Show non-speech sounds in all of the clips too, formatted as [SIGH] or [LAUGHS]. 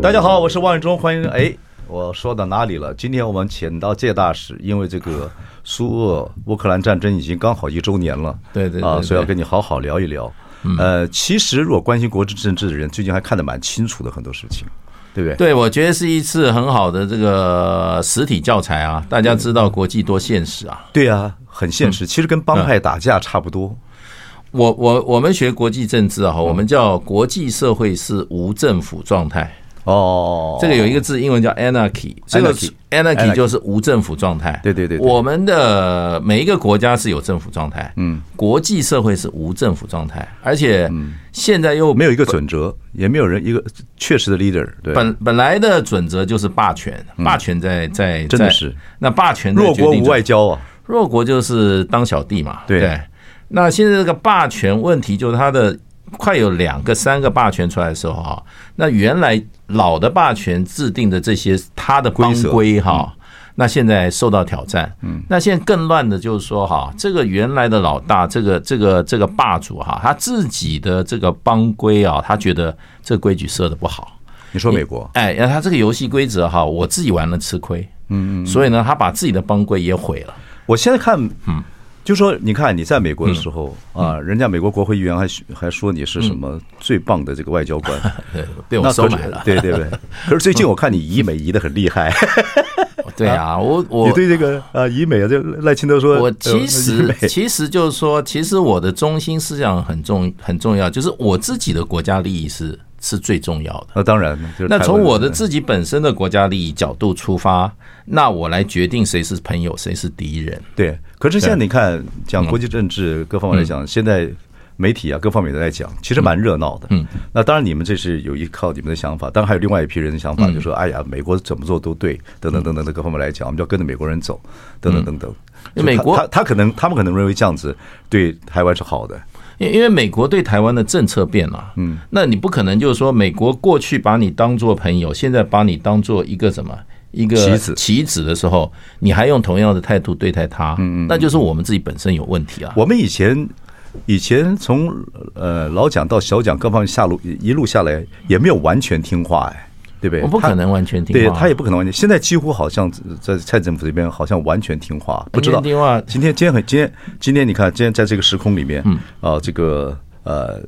大家好，我是王伟忠，欢迎。哎，我说到哪里了？今天我们请到介大使，因为这个苏俄乌克兰战争已经刚好一周年了，对对，对啊，所以要跟你好好聊一聊。嗯、呃，其实如果关心国际政治的人，最近还看得蛮清楚的很多事情，对不对？对，我觉得是一次很好的这个实体教材啊，大家知道国际多现实啊。对啊，很现实，其实跟帮派打架差不多。嗯、我我我们学国际政治啊，我们叫国际社会是无政府状态。哦，这个有一个字，英文叫 anarchy，这个 anarchy 就是无政府状态。对对对，我们的每一个国家是有政府状态，嗯，国际社会是无政府状态，而且现在又没有一个准则，也没有人一个确实的 leader。对，本本来的准则就是霸权，霸权在在真的是那霸权弱国无外交啊，弱国就是当小弟嘛。对，那现在这个霸权问题就是它的。快有两个、三个霸权出来的时候啊，那原来老的霸权制定的这些他的规规哈，那现在受到挑战。嗯，那现在更乱的就是说哈，这个原来的老大，这个这个这个霸主哈，他自己的这个帮规啊，他觉得这规矩设的不好。你说美国？哎，那他这个游戏规则哈，我自己玩了吃亏。嗯嗯，所以呢，他把自己的帮规也毁了。我现在看，嗯。就说你看你在美国的时候啊，人家美国国会议员还还说你是什么最棒的这个外交官，[LAUGHS] 被我收买了，对对对。[LAUGHS] 可是最近我看你移美移的很厉害，[LAUGHS] 对啊，我我你对这个啊移美啊，就赖清德说，我其实其实就是说，其实我的中心思想很重很重要，就是我自己的国家利益是是最重要的。那当然，那从我的自己本身的国家利益角度出发，那我来决定谁是朋友，谁是敌人。对。可是现在你看，讲国际政治各方面来讲，现在媒体啊各方面都在讲，其实蛮热闹的。嗯，那当然你们这是有依靠你们的想法，当然还有另外一批人的想法，就说，哎呀，美国怎么做都对，等等等等的各方面来讲，我们就要跟着美国人走，等等等等。美国他他可能他们可能认为这样子对台湾是好的，因因为美国对台湾的政策变了。嗯，那你不可能就是说，美国过去把你当做朋友，现在把你当做一个什么？一个棋子棋子的时候，你还用同样的态度对待他，嗯嗯，那就是我们自己本身有问题啊。我们以前以前从呃老蒋到小蒋各方面下路一路下来，也没有完全听话哎，对不对？我不可能完全听话，对他也不可能完全。现在几乎好像在蔡政府这边好像完全听话，不知道听话。今天今天很今天今天你看今天在这个时空里面，嗯啊这个呃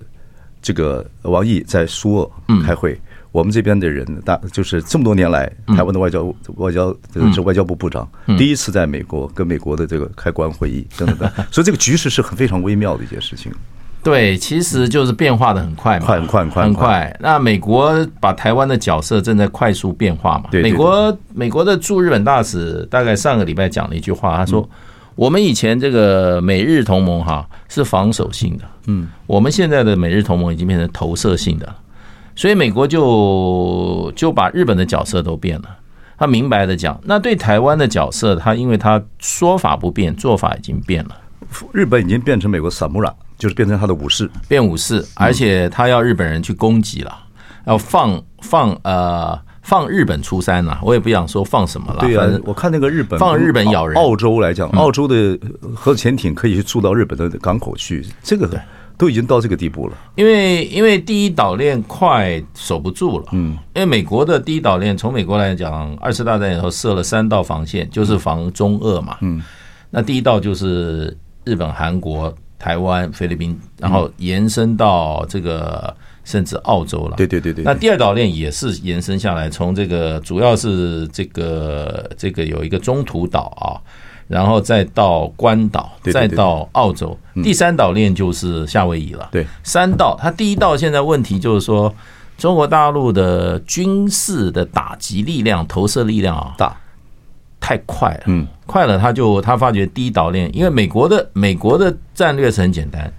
这个王毅在苏俄开会。我们这边的人大就是这么多年来，台湾的外交外交这外交部部长第一次在美国跟美国的这个开关会议等等等，[LAUGHS] 所以这个局势是很非常微妙的一件事情。对，其实就是变化的很快嘛，快很快很快很快。那美国把台湾的角色正在快速变化嘛。美国美国的驻日本大使大概上个礼拜讲了一句话，他说：“我们以前这个美日同盟哈是防守性的，嗯，我们现在的美日同盟已经变成投射性的。”所以美国就就把日本的角色都变了，他明白的讲，那对台湾的角色，他因为他说法不变，做法已经变了。日本已经变成美国萨姆拉，就是变成他的武士，变武士，而且他要日本人去攻击了，要放放呃放日本出山了。我也不想说放什么了。对啊，我看那个日本放日本咬人。澳洲来讲，澳洲的核潜艇可以去住到日本的港口去，这个。都已经到这个地步了，因为因为第一岛链快守不住了，嗯，因为美国的第一岛链从美国来讲，二次大战以后设了三道防线，就是防中俄嘛，嗯，那第一道就是日本、韩国、台湾、菲律宾，然后延伸到这个甚至澳洲了，对对对对。那第二岛链也是延伸下来，从这个主要是这个这个有一个中途岛啊。然后再到关岛，再到澳洲，第三岛链就是夏威夷了。对，三道，它第一道现在问题就是说，中国大陆的军事的打击力量、投射力量啊大，太快了。嗯，快了，他就他发觉第一岛链，因为美国的美国的战略是很简单，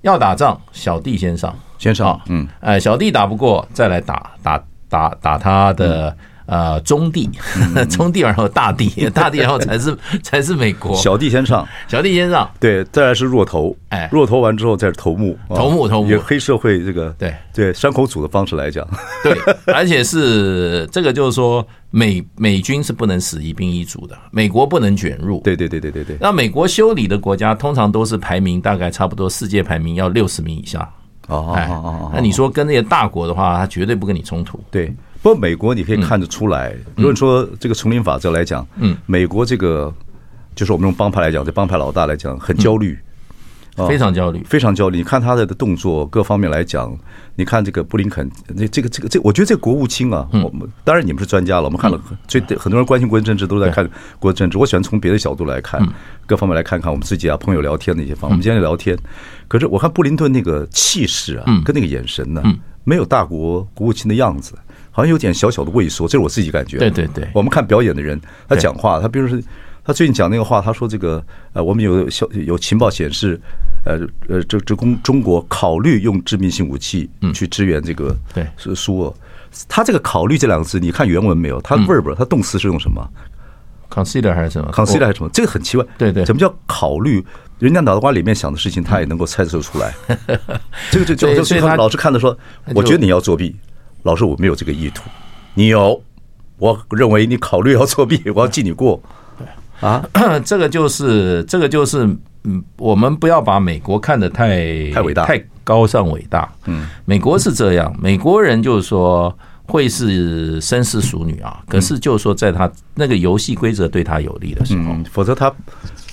要打仗，小弟先上，先上。嗯，哎，小弟打不过，再来打打打打他的。呃，中地，[LAUGHS] 中地，然后大地，大地，然后才是 [LAUGHS] 才是美国。小弟先上，小弟先上，对，再来是弱头，哎，弱头完之后再是头目，头目，头目，黑社会这个，对。对，山口组的方式来讲，[LAUGHS] 对，而且是这个就是说美美军是不能死一兵一卒的，美国不能卷入，对对对对对对。那美国修理的国家通常都是排名大概差不多世界排名要六十名以下，哦哦哦，那你说跟那些大国的话，他绝对不跟你冲突，对。不过美国你可以看得出来，如果说这个丛林法则来讲，嗯，美国这个就是我们用帮派来讲，这帮派老大来讲很焦虑，非常焦虑，非常焦虑。你看他的动作各方面来讲，你看这个布林肯，那这个这个这，我觉得这个国务卿啊，我们当然你们是专家了，我们看了，所以很多人关心国际政治都在看国际政治。我喜欢从别的角度来看，各方面来看看我们自己啊朋友聊天的一些方面。我们今天聊天，可是我看布林顿那个气势啊，跟那个眼神呢，没有大国国务卿的样子。好像有点小小的畏缩，这是我自己感觉。对对对，我们看表演的人，他讲话，他比如说他最近讲那个话，他说这个呃，我们有小有情报显示，呃呃，这这公中国考虑用致命性武器去支援这个对是苏俄。他这个“考虑”这两个字，你看原文没有？他 verb 他动词是用什么？consider 还是什么？consider 还是什么？这个很奇怪。对对，什么叫考虑？人家脑袋瓜里面想的事情，他也能够猜测出来。[LAUGHS] 这个就就所以他老是看着说，我觉得你要作弊。老师，我没有这个意图，你有，我认为你考虑要作弊，我要记你过。对。啊，[COUGHS] 这个就是这个就是，嗯，我们不要把美国看得太太伟大、太高尚伟大。嗯，美国是这样，美国人就是说会是绅士淑女啊，可是就是说在他那个游戏规则对他有利的时候，否则他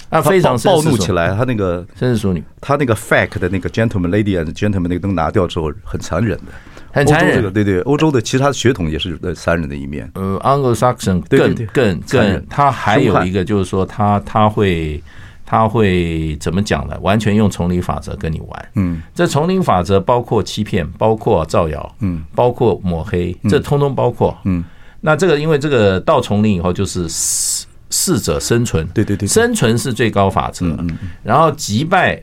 他非常暴怒起来，他那个绅士淑女，他那个 fact 的那个 gentleman lady and gentleman 那个灯拿掉之后，很残忍的。很残忍，对对，欧洲的其他血统也是残忍的一面。呃，Anglo-Saxon 更更更，他还有一个就是说，他他会他会怎么讲呢？完全用丛林法则跟你玩。嗯，这丛林法则包括欺骗，包括造谣，嗯，包括抹黑，这通通包括。嗯，那这个因为这个到丛林以后就是适适者生存，对对对，生存是最高法则。嗯，然后击败。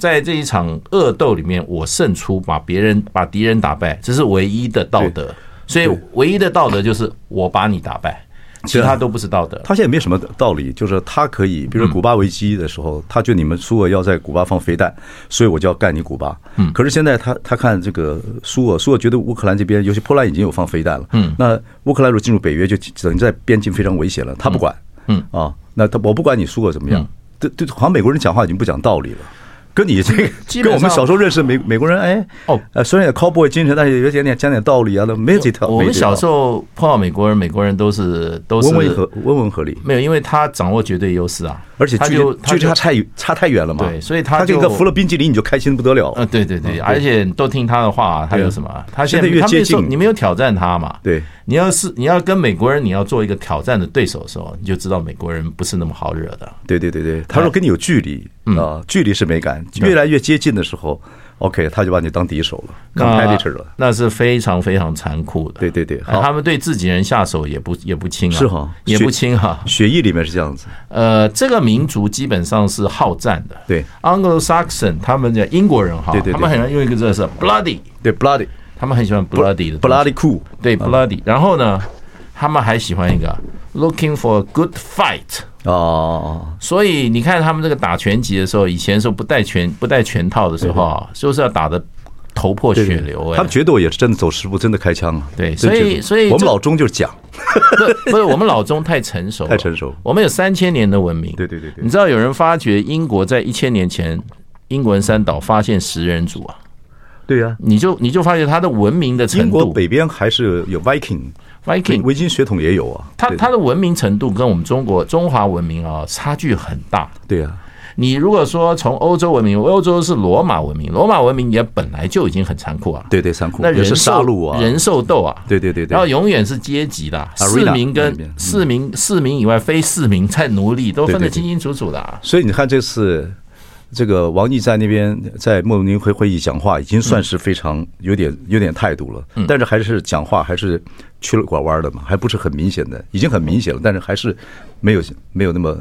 在这一场恶斗里面，我胜出，把别人把敌人打败，这是唯一的道德。所以，唯一的道德就是我把你打败，其他都不是道德。他现在没什么道理，就是他可以，比如说古巴危机的时候，他觉得你们苏俄要在古巴放飞弹，所以我就要干你古巴。嗯。可是现在他他看这个苏俄，苏俄觉得乌克兰这边，尤其波兰已经有放飞弹了。嗯。那乌克兰如果进入北约，就等于在边境非常危险了。他不管。嗯。啊，那他我不管你苏俄怎么样，对对，好像美国人讲话已经不讲道理了。跟你这个，跟我们小时候认识美美国人，哎，哦，呃，虽然有 cowboy 精神，但是有点点讲点道理啊，都没有这条。我们小时候碰到美国人，美国人都是都是温文和温文合理，没有，因为他掌握绝对优势啊，而且距离距离差太差太远了嘛，对，所以他这个服了冰激凌你就开心不得了。嗯，对对对，而且都听他的话，他有什么？他现在越接近，你没有挑战他嘛？对，你要是你要跟美国人，你要做一个挑战的对手的时候，你就知道美国人不是那么好惹的。对对对对，他说跟你有距离。啊，距离是美感，越来越接近的时候，OK，他就把你当敌手了，competitor 了，那是非常非常残酷的。对对对，他们对自己人下手也不也不轻啊，是哈，也不轻哈，血液里面是这样子。呃，这个民族基本上是好战的。对，Anglo-Saxon，他们叫英国人哈，他们很喜欢用一个字是 bloody，对 bloody，他们很喜欢 bloody 的 bloody cool，对 bloody，然后呢，他们还喜欢一个 looking for a good fight。哦，所以你看他们这个打拳击的时候，以前说不带拳不带拳套的时候啊，就是要打得头破血流。他们决斗也是真的走十步真的开枪啊。对，所以所以我们老中就是讲，不是我们老中太成熟，太成熟。我们有三千年的文明。对对对对。你知道有人发觉英国在一千年前英文三岛发现食人族啊？对呀，你就你就发现他的文明的程度，英国北边还是有 Viking。Viking 维京血统也有啊，他他的文明程度跟我们中国中华文明啊差距很大。对啊，你如果说从欧洲文明，欧洲是罗马文明，罗马文明也本来就已经很残酷啊。对对，残酷。那人杀戮啊，人兽斗啊。对对对对。然后永远是阶级的，市民跟市民，市民以外非市民在奴隶，都分得清清楚楚的。所以你看这次。这个王毅在那边在慕尼黑会议讲话，已经算是非常有点有点态度了。但是还是讲话还是曲了拐弯的嘛，还不是很明显的，已经很明显了。但是还是没有没有那么，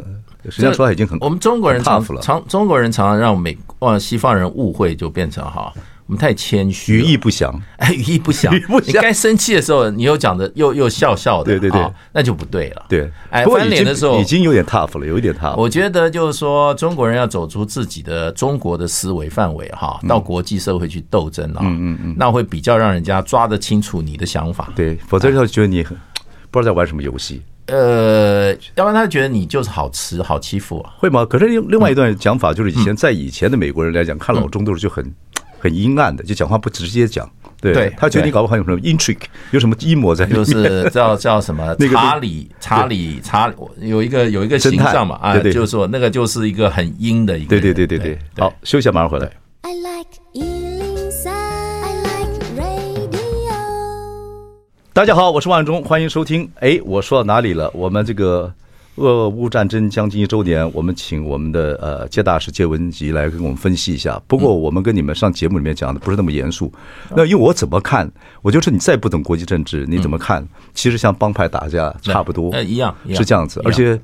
实际上说他已经很我们中国人常常中国人常常让美西方人误会，就变成哈，我们太谦虚，语义不详。[LAUGHS] 语义不详，语义不详。你该生气的时候，你又讲的又又笑笑的，对对对，哦、那就不对了。对，哎，翻脸的时候已经有点 tough 了，有一点 tough。我觉得就是说，中国人要走出自己的中国的思维范围哈，到国际社会去斗争啊，嗯嗯嗯，那会比较让人家抓得清楚你的想法。对，否则就觉得你很不知道在玩什么游戏。呃，要不然他觉得你就是好吃好欺负啊，会吗？可是另另外一段讲法就是，以前在以前的美国人来讲，看老中都是就很很阴暗的，就讲话不直接讲。对，他觉得你搞不好有什么 intrigue，有什么阴谋在里面，就是叫叫什么 [LAUGHS] 查理查理查，有一个有一个形象嘛啊，就是说那个就是一个很阴的一个。对对对对对，好，休息下，马上回来。I like 大家好，我是万忠，欢迎收听。哎，我说到哪里了？我们这个俄乌战争将近一周年，我们请我们的呃介大使介文吉来跟我们分析一下。不过我们跟你们上节目里面讲的不是那么严肃。那因为我怎么看，我就是你再不懂国际政治，你怎么看？其实像帮派打架差不多，一样是这样子。而且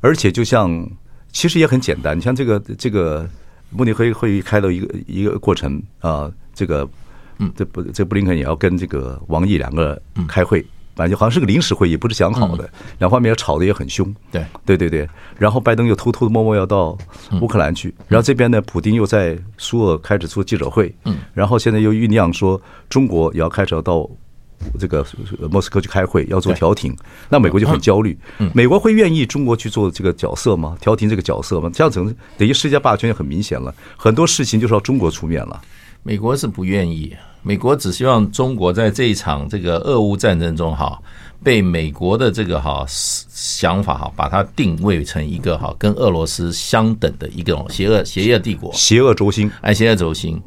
而且就像其实也很简单，你像这个这个慕尼黑会议开了一个一个过程啊，这个。嗯，这不，这布林肯也要跟这个王毅两个开会，反正就好像是个临时会议，不是讲好的。两方面也吵得也很凶。对，对，对，对。然后拜登又偷偷的摸摸要到乌克兰去，然后这边呢，普京又在苏俄开始做记者会。嗯。然后现在又酝酿说，中国也要开始要到这个莫斯科去开会，要做调停。那美国就很焦虑。美国会愿意中国去做这个角色吗？调停这个角色吗？这样子等于世界霸权也很明显了，很多事情就是要中国出面了。美国是不愿意。美国只希望中国在这一场这个俄乌战争中哈，被美国的这个哈想法哈，把它定位成一个哈跟俄罗斯相等的一个邪恶邪恶帝国，邪恶轴心，哎，邪恶轴心。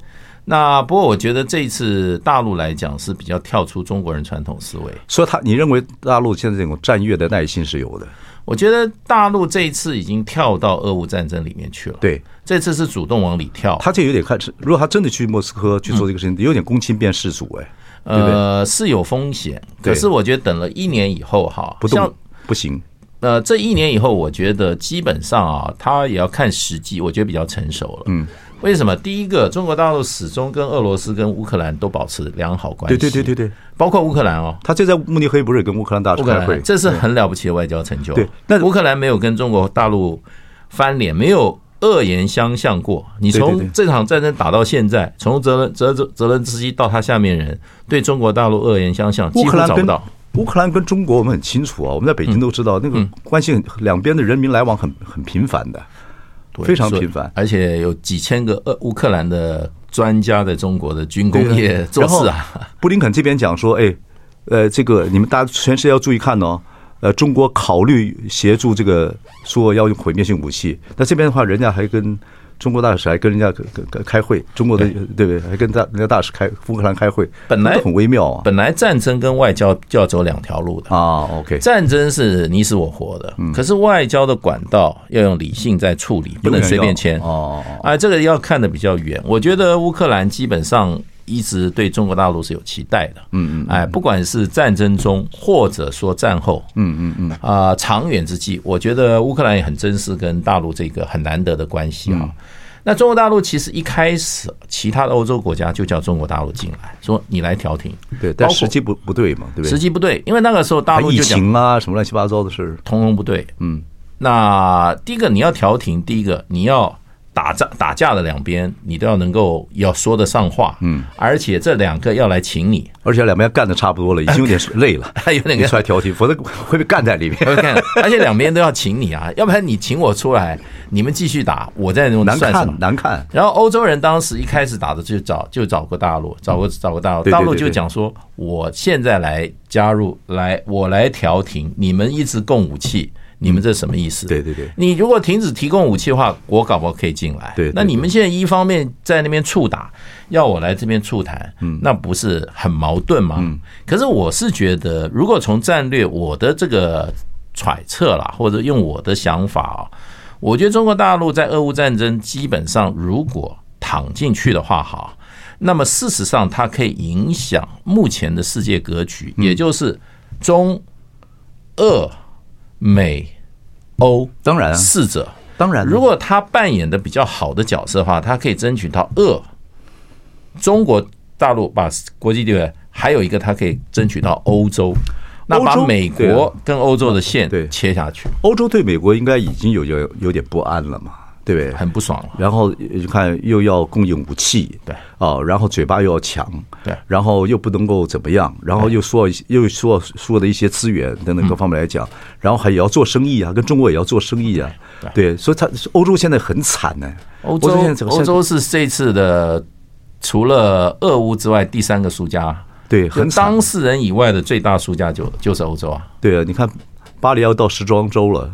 那不过我觉得这一次大陆来讲是比较跳出中国人传统思维，所以他你认为大陆现在这种战略的耐心是有的？我觉得大陆这一次已经跳到俄乌战争里面去了。对，这次是主动往里跳。他这有点看，如果他真的去莫斯科去做这个事情，有点公亲变世主哎。呃，是有风险，可是我觉得等了一年以后哈，不动不行。呃，这一年以后，我觉得基本上啊，他也要看时机，我觉得比较成熟了。嗯。为什么？第一个，中国大陆始终跟俄罗斯、跟乌克兰都保持良好关系。对对对对对，包括乌克兰哦。他就在慕尼黑不是跟乌克兰大使开会？这是很了不起的外交成就。对，那乌克兰没有跟中国大陆翻脸，没有恶言相向过。你从这场战争打到现在，从泽伦泽泽泽伦斯基到他下面人对中国大陆恶言相向，几乎找不到。乌克兰跟中国我们很清楚啊，我们在北京都知道那个关系，两边的人民来往很很频繁的。非常频繁，而且有几千个呃乌克兰的专家在中国的军工业做事啊。布林肯这边讲说，哎，呃，这个你们大家全世界要注意看哦，呃，中国考虑协助这个说要用毁灭性武器，那这边的话，人家还跟。中国大使还跟人家开会，中国的对不对？还跟大人家大使开乌克兰开会，本来很微妙啊。本来战争跟外交就要走两条路的啊。OK，战争是你死我活的，可是外交的管道要用理性在处理，不能随便签哦。啊，这个要看的比较远。我觉得乌克兰基本上。一直对中国大陆是有期待的，嗯嗯，哎，不管是战争中或者说战后，嗯嗯嗯，啊，长远之计，我觉得乌克兰也很珍视跟大陆这个很难得的关系啊。那中国大陆其实一开始，其他的欧洲国家就叫中国大陆进来，说你来调停，对，但时机不不对嘛，对不对？时机不对，因为那个时候大陆就讲啊，什么乱七八糟的事，通通不对。嗯，那第一个你要调停，第一个你要。打仗打架的两边，你都要能够要说得上话，嗯，而且这两个要来请你，而且两边干的差不多了，已经有点累了，还 [LAUGHS] 有点出来调停，否则会被干在里面。[LAUGHS] 而且两边都要请你啊，[LAUGHS] 要不然你请我出来，你们继续打，我在那种难看难看。然后欧洲人当时一开始打的就找就找过大陆，找过找过大陆，大陆就讲说，我现在来加入，来我来调停，你们一直供武器。你们这什么意思？对对对，你如果停止提供武器的话，我搞不好可以进来。对，那你们现在一方面在那边触打，要我来这边促谈，嗯，那不是很矛盾吗？嗯，可是我是觉得，如果从战略我的这个揣测啦，或者用我的想法啊，我觉得中国大陆在俄乌战争基本上如果躺进去的话，哈，那么事实上它可以影响目前的世界格局，也就是中俄。美、欧当然四者。当然，如果他扮演的比较好的角色的话，他可以争取到俄中国大陆把国际地位，还有一个他可以争取到欧洲，那把美国跟欧洲的线对。切下去，欧洲对美国应该已经有有有点不安了嘛。对不对？很不爽了。然后就看又要供应武器，对哦，然后嘴巴又要强，对，然后又不能够怎么样，然后又说又说说的一些资源等等各方面来讲，然后还也要做生意啊，跟中国也要做生意啊，对，所以他欧洲现在很惨呢。欧洲欧洲是这次的除了俄乌之外第三个输家，对，很当事人以外的最大输家就就是欧洲啊。对啊，你看。巴黎要到时装周了，[LAUGHS]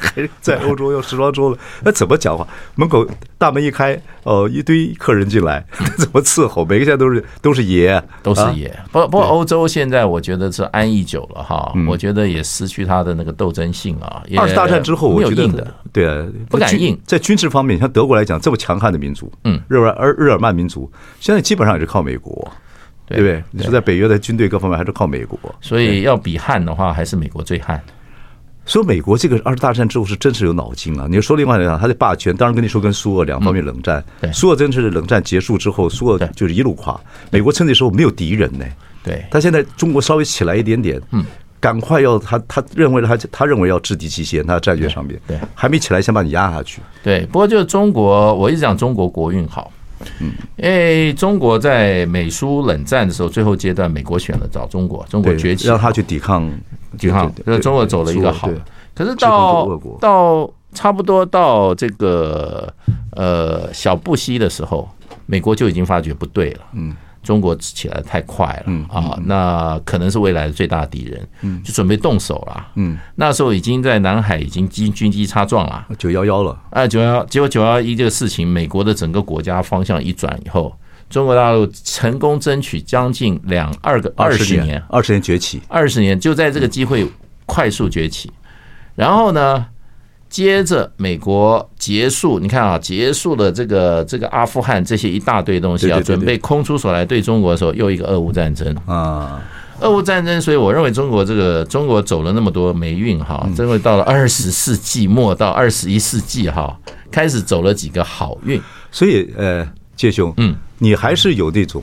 还在欧洲要时装周了，那怎么讲话？门口大门一开，哦，一堆客人进来，[LAUGHS] 怎么伺候？每个现在都是都是爷，都是爷。不不过欧洲现在我觉得是安逸久了哈，我觉得也失去他的那个斗争性啊。二次大战之后，我觉得对啊，不敢硬。在军事方面，像德国来讲，这么强悍的民族，嗯，日耳而日耳曼民族，现在基本上也是靠美国。对不对？你说在北约的军队各方面还是靠美国，所以要比悍的话，还是美国最悍。说美国这个二次大战之后是真是有脑筋啊！你说另外来讲，他的霸权，当然跟你说跟苏俄两方面冷战，苏俄真是冷战结束之后，苏俄就是一路垮。美国趁那时候没有敌人呢，对。他现在中国稍微起来一点点，嗯，赶快要他他认为他他认为要制敌极限，他战略上面对还没起来，先把你压下去。对，不过就是中国，我一直讲中国国运好。嗯，因为中国在美苏冷战的时候，最后阶段，美国选了找中国，中国崛起，让他去抵抗，抵抗，就是中国走了一个好。可是到到差不多到这个呃小布希的时候，美国就已经发觉不对了。嗯。中国起来太快了，嗯啊，那可能是未来的最大敌人，嗯，就准备动手了，嗯，那时候已经在南海已经军军机擦撞了，九幺幺了，哎，九幺，结果九幺一这个事情，美国的整个国家方向一转以后，中国大陆成功争取将近两二个二十年，二十年崛起，二十年就在这个机会快速崛起，然后呢？接着美国结束，你看啊，结束了这个这个阿富汗这些一大堆东西，啊准备空出手来对中国的时候，又一个俄乌战争啊，俄乌战争。所以我认为中国这个中国走了那么多霉运哈，真的到了二十世纪末到二十一世纪哈，开始走了几个好运。所以呃，介兄，嗯，你还是有那种。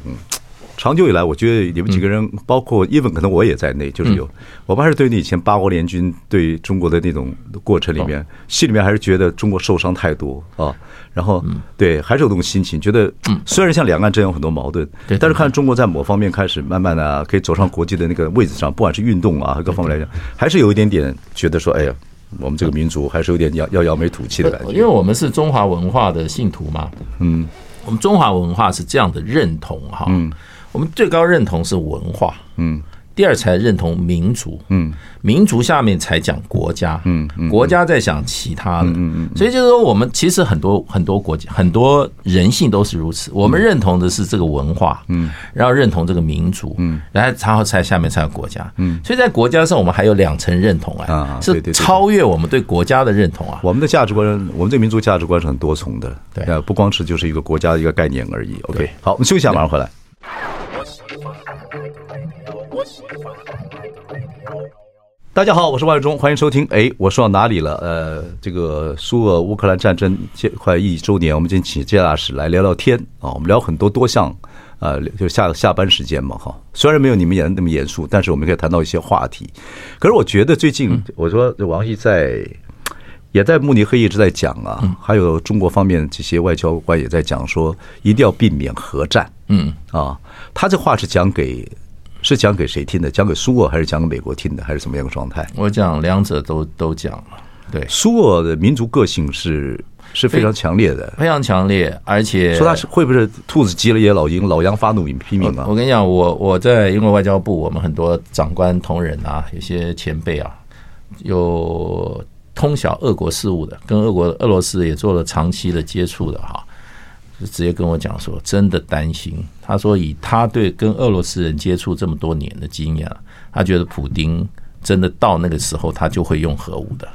长久以来，我觉得你们几个人，包括 even 可能我也在内，就是有我们还是对你以前八国联军对中国的那种过程里面，心里面还是觉得中国受伤太多啊。然后对，还是有这种心情，觉得虽然像两岸真有很多矛盾，但是看中国在某方面开始慢慢的可以走上国际的那个位置上，不管是运动啊各方面来讲，还是有一点点觉得说，哎呀，我们这个民族还是有点要要扬眉吐气的感觉。因为我们是中华文化的信徒嘛，嗯，我们中华文化是这样的认同哈，嗯。我们最高认同是文化，嗯，第二才认同民族，嗯，民族下面才讲国家，嗯，国家在想其他的，嗯嗯，所以就是说，我们其实很多很多国家很多人性都是如此，我们认同的是这个文化，嗯，然后认同这个民族，嗯，然后然后才下面才有国家，嗯，所以在国家上我们还有两层认同啊，是超越我们对国家的认同啊，我们的价值观，我们这个民族价值观是很多重的，对，不光是就是一个国家的一个概念而已，OK，好，我们休息一下，马上回来。大家好，我是万忠，欢迎收听。哎，我说到哪里了？呃，这个苏俄乌克兰战争快一周年，我们今天请谢大使来聊聊天啊。我们聊很多多项，呃，就下下班时间嘛，哈。虽然没有你们演的那么严肃，但是我们可以谈到一些话题。可是我觉得最近，我说王毅在也在慕尼黑一直在讲啊，还有中国方面这些外交官也在讲说，一定要避免核战。嗯啊，他这话是讲给。是讲给谁听的？讲给苏俄还是讲给美国听的？还是怎么样的状态？我讲两者都都讲了。对，苏俄的民族个性是是非常强烈的，非常强烈，而且说他是会不会兔子急了也老鹰，老羊发怒也拼命啊？我跟你讲，我我在英国外交部，我们很多长官同仁啊，有些前辈啊，有通晓俄国事务的，跟俄国俄罗斯也做了长期的接触的哈。就直接跟我讲说，真的担心。他说，以他对跟俄罗斯人接触这么多年的经验，他觉得普丁真的到那个时候，他就会用核武的。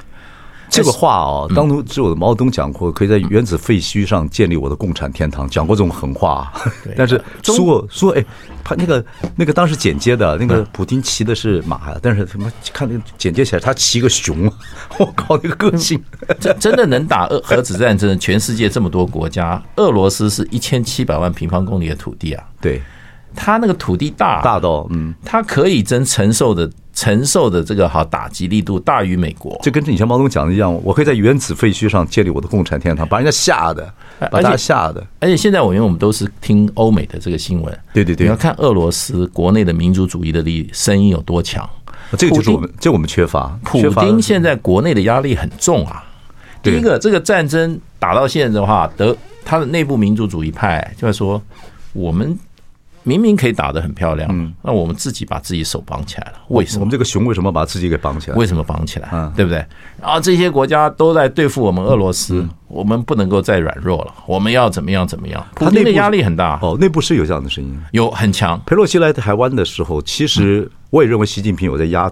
这个话哦，当初只有毛泽东讲过，可以在原子废墟上建立我的共产天堂，讲过这种狠话。[LAUGHS] 但是说说哎，他那个那个当时剪接的那个普京骑的是马，但是他妈看那个剪接起来他骑个熊，[LAUGHS] 我靠，那个个性，[LAUGHS] 真真的能打核核子战争？全世界这么多国家，俄罗斯是一千七百万平方公里的土地啊，对。他那个土地大大到，嗯，他可以真承受的承受的这个好打击力度大于美国，就跟以前毛泽东讲的一样，我可以在原子废墟上建立我的共产天堂，把人家吓的，把大家吓的。而且现在我因为我们都是听欧美的这个新闻，对对对，你要看俄罗斯国内的民族主义的力声音有多强，这个就是我们这我们缺乏。普丁现在国内的压力很重啊。第一个，这个战争打到现在的话，德他的内部民族主义派就在说我们。明明可以打得很漂亮，嗯，那我们自己把自己手绑起来了，为什么？我们这个熊为什么把自己给绑起来？为什么绑起来？嗯，对不对？然后这些国家都在对付我们俄罗斯，我们不能够再软弱了，我们要怎么样？怎么样？普丁的压力很大哦，内部是有这样的声音，有很强。佩洛西来台湾的时候，其实我也认为习近平有在压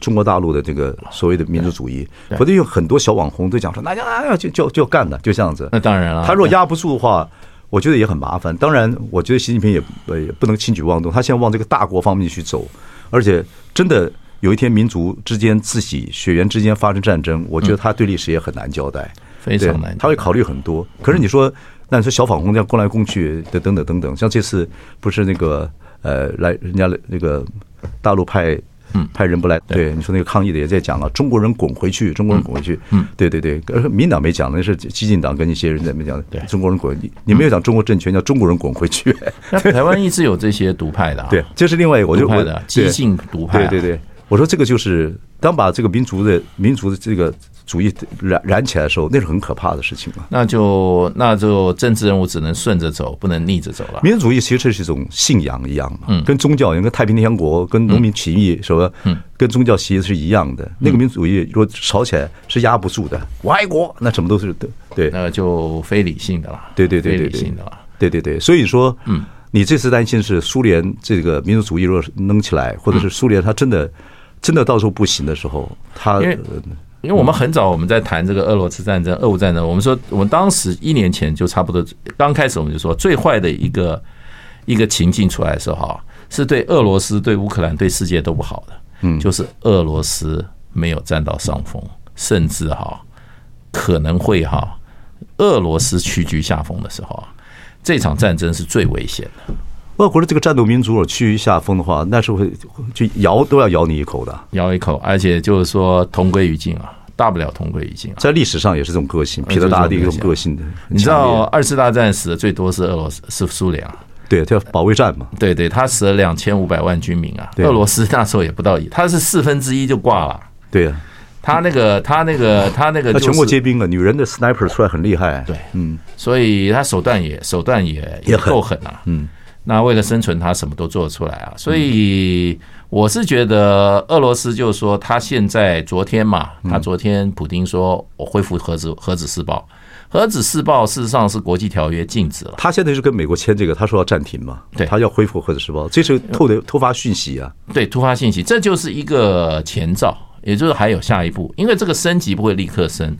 中国大陆的这个所谓的民族主义，否则有很多小网红都讲说，那就就就就干的，就这样子。那当然了，他若压不住的话。我觉得也很麻烦。当然，我觉得习近平也也不能轻举妄动，他现在往这个大国方面去走，而且真的有一天民族之间自己血缘之间发生战争，我觉得他对历史也很难交代，非常难。他会考虑很多。可是你说，那你说小访红这样攻来攻去的等等等等，像这次不是那个呃来人家那个大陆派。嗯，派人不来，对你说那个抗议的也在讲了，中国人滚回去，中国人滚回去。嗯，对对对，民党没讲，那是激进党跟一些人在没讲。对，中国人滚，你没有讲中国政权叫中国人滚回去。那台湾一直有这些独派的，啊 [LAUGHS] 对，这是另外一个，我就我激进独派。对对对，我说这个就是当把这个民族的民族的这个。主义燃燃起来的时候，那是很可怕的事情嘛。那就那就政治人物只能顺着走，不能逆着走了。民族主义其实是一种信仰一样嘛，嗯，跟宗教跟太平天国、跟农民起义什么，嗯，跟宗教其实是一样的。那个民族主义如果吵起来是压不住的，我爱国，那什么都是对，对，那就非理性的了。对对对对对，对对对。所以说，嗯，你这次担心是苏联这个民族主义若弄起来，或者是苏联他真的真的到时候不行的时候，他。因为我们很早我们在谈这个俄罗斯战争、俄乌战争，我们说我们当时一年前就差不多刚开始我们就说最坏的一个一个情境出来的时候哈，是对俄罗斯、对乌克兰、对世界都不好的，嗯，就是俄罗斯没有占到上风，甚至哈可能会哈俄罗斯屈居下风的时候啊，这场战争是最危险的。俄国的这个战斗民族，屈于下风的话，那是会就咬都要咬你一口的，咬一口，而且就是说同归于尽啊，大不了同归于尽。在历史上也是这种个性，彼得大帝这种个性的。你知道二次大战死的最多是俄罗斯，是苏联啊，对，叫保卫战嘛，对对，他死了两千五百万军民啊，俄罗斯那时候也不到一，他是四分之一就挂了。对啊，他那个他那个他那个全国皆兵啊，女人的 sniper 出来很厉害，对，嗯，所以他手段也手段也也够狠啊，嗯。那为了生存，他什么都做得出来啊！所以我是觉得，俄罗斯就是说，他现在昨天嘛，他昨天普丁说我恢复核子核子试爆，核子试爆事实上是国际条约禁止了。他现在是跟美国签这个，他说要暂停嘛，对，他要恢复核子试爆，这是透的突发讯息啊！对，突发讯息，这就是一个前兆，也就是还有下一步，因为这个升级不会立刻升。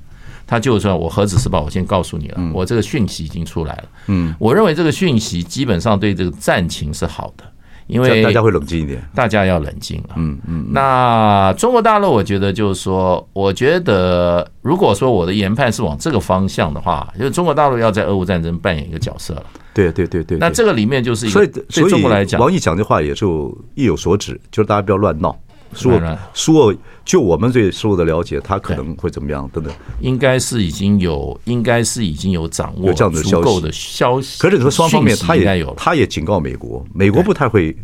他就是说我核子试爆，我先告诉你了，我这个讯息已经出来了。嗯，我认为这个讯息基本上对这个战情是好的，因为大家会冷静一点，大家要冷静了。嗯嗯。那中国大陆，我觉得就是说，我觉得如果说我的研判是往这个方向的话，就是中国大陆要在俄乌战争扮演一个角色了。对对对对。那这个里面就是一个，所以对中国来讲，王毅讲这话也就意有所指，就是大家不要乱闹。说说，就我们对苏俄的了解，他可能会怎么样？等等，应该是已经有，应该是已经有掌握有这样的足够的消息。可是你说双方面，他也有，他也警告美国，美国不太会。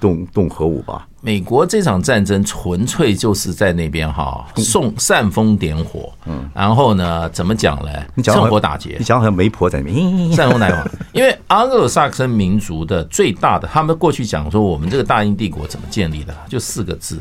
动动核武吧？美国这场战争纯粹就是在那边哈送煽风点火，嗯，然后呢，怎么讲呢？趁火打劫。你讲好像媒婆在那边 [LAUGHS] 煽风点火，因为盎格鲁撒克森民族的最大的，他们过去讲说我们这个大英帝国怎么建立的，就四个字，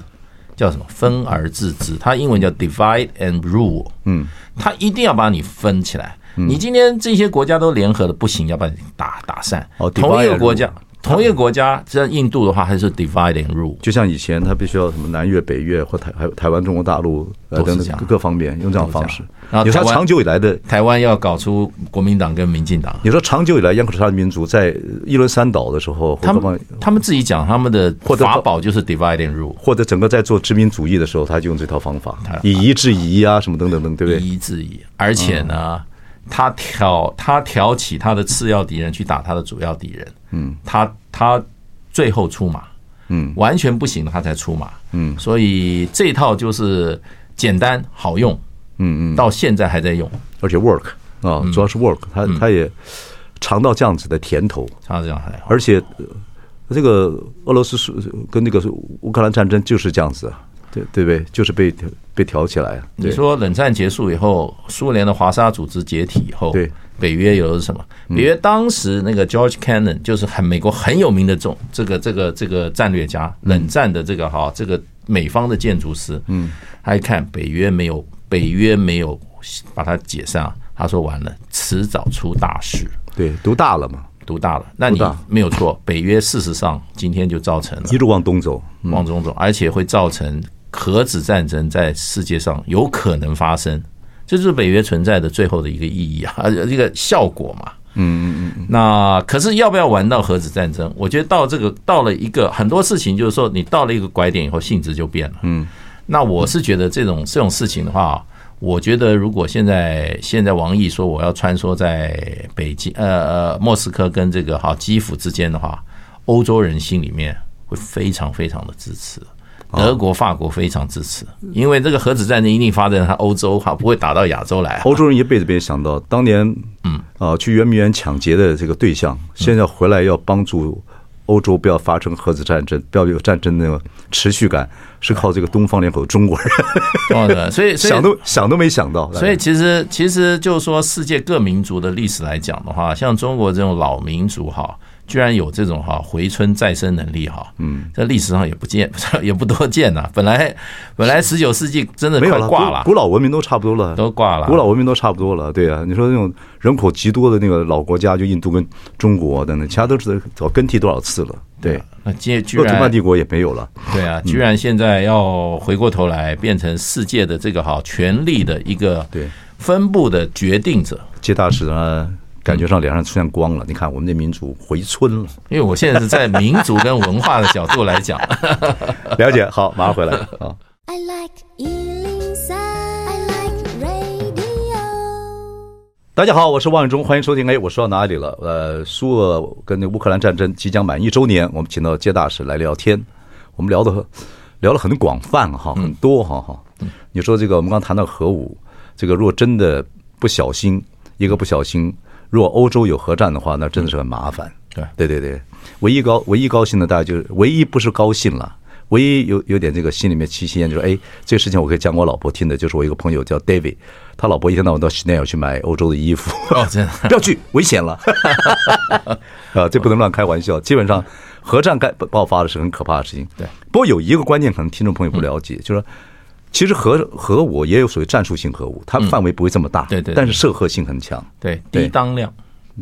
叫什么？分而治之。它英文叫 divide and rule。嗯，他一定要把你分起来。你今天这些国家都联合的不行，要把你打打散。同一个国家。同一个国家，像印度的话，还是 divide and rule，就像以前他必须要什么南越、北越或台还台湾、中国大陆等等各方面用这样的方式。然后你说长久以来的台湾要搞出国民党跟民进党，你说长久以来，雅克沙民族在一轮三岛的时候，他们他们自己讲他们的法宝就是 divide and rule，或者整个在做殖民主义的时候，他就用这套方法，以夷制夷啊什么等等等，对不对？以夷制夷，而且呢。他挑他挑起他的次要敌人去打他的主要敌人，嗯，他他最后出马，嗯，完全不行了他才出马，嗯，所以这套就是简单好用，嗯嗯，到现在还在用，而且 work 啊，主要是 work，他他也尝到这样子的甜头，尝到这样还好，而且这个俄罗斯是跟那个乌克兰战争就是这样子。对对不对？就是被被挑起来。你说冷战结束以后，苏联的华沙组织解体以后，对北约有的是什么？北约当时那个 George Kennan 就是很美国很有名的这种这个这个这个战略家，冷战的这个哈这个美方的建筑师。嗯，他一看北约没有北约没有把它解散，他说完了，迟早出大事。对，独大了嘛，独大了。那你没有错，北约事实上今天就造成了一路往东走，往东走，而且会造成。核子战争在世界上有可能发生，这就是北约存在的最后的一个意义啊，一个效果嘛。嗯嗯嗯。那可是要不要玩到核子战争？我觉得到这个到了一个很多事情，就是说你到了一个拐点以后，性质就变了。嗯。那我是觉得这种这种事情的话，我觉得如果现在现在王毅说我要穿梭在北京呃呃莫斯科跟这个哈基辅之间的话，欧洲人心里面会非常非常的支持。德国、法国非常支持，因为这个核子战争一定发展在欧洲哈，不会打到亚洲来。欧洲人一辈子没想到，当年嗯啊去圆明园抢劫的这个对象，现在回来要帮助欧洲不要发生核子战争，不要有战争的持续感，是靠这个东方联合中国人。所以 [LAUGHS] 想都想都没想到。所以其实其实就是说，世界各民族的历史来讲的话，像中国这种老民族哈。居然有这种哈回春再生能力哈，嗯，在历史上也不见 [LAUGHS] 也不多见呐。本来本来十九世纪真的没有挂了，古老文明都差不多了，都挂了，古老文明都差不多了。对啊，你说那种人口极多的那个老国家，就印度跟中国等等，其他都是早更替多少次了。对，那接居然曼帝国也没有了。对啊，居然现在要回过头来变成世界的这个哈权力的一个对分布的决定者，接大使啊。感觉上脸上出现光了，你看我们的民族回春了。因为我现在是在民族跟文化的角度来讲，[LAUGHS] 了解。好，马上回来啊。[LAUGHS] 大家好，我是王伟忠，欢迎收听。哎，我说到哪里了？呃，苏俄跟那乌克兰战争即将满一周年，我们请到接大使来聊天。我们聊的聊了很广泛哈，很多哈哈。你说这个，我们刚谈到核武，这个如果真的不小心，一个不小心。如果欧洲有核战的话，那真的是很麻烦。对对对对，唯一高唯一高兴的，大家就是唯一不是高兴了，唯一有有点这个心里面起心念，就是哎，这个事情我可以讲给我老婆听的，就是我一个朋友叫 David，他老婆一天到晚到 Chanel 去买欧洲的衣服，哦，真的 [LAUGHS] 不要去，危险了，[LAUGHS] 啊，这不能乱开玩笑。基本上核战该爆发的是很可怕的事情。对，不过有一个观念可能听众朋友不了解，就是说。其实核核武也有所谓战术性核武，它范围不会这么大，对对，但是射核性很强，对，低当量，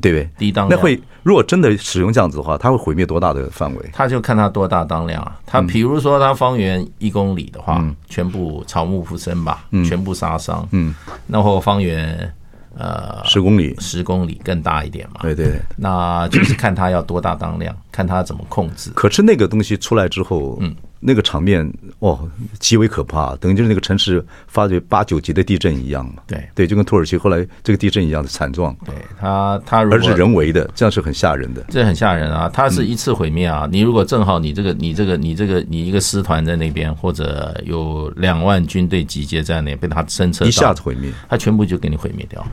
对不对？低当量，那会如果真的使用这样子的话，它会毁灭多大的范围？它就看它多大当量啊。它比如说它方圆一公里的话，全部草木不生吧，全部杀伤。嗯，然后方圆呃十公里，十公里更大一点嘛？对对，那就是看它要多大当量，看它怎么控制。可是那个东西出来之后，嗯。那个场面哦，极为可怕，等于就是那个城市发生八九级的地震一样嘛。对对，就跟土耳其后来这个地震一样的惨状。对它，它而是人为的，这样是很吓人的。这很吓人啊！它是一次毁灭啊！你如果正好你这个你这个你这个你一个师团在那边，或者有两万军队集结在那边，被它侦测，一下子毁灭，它全部就给你毁灭掉。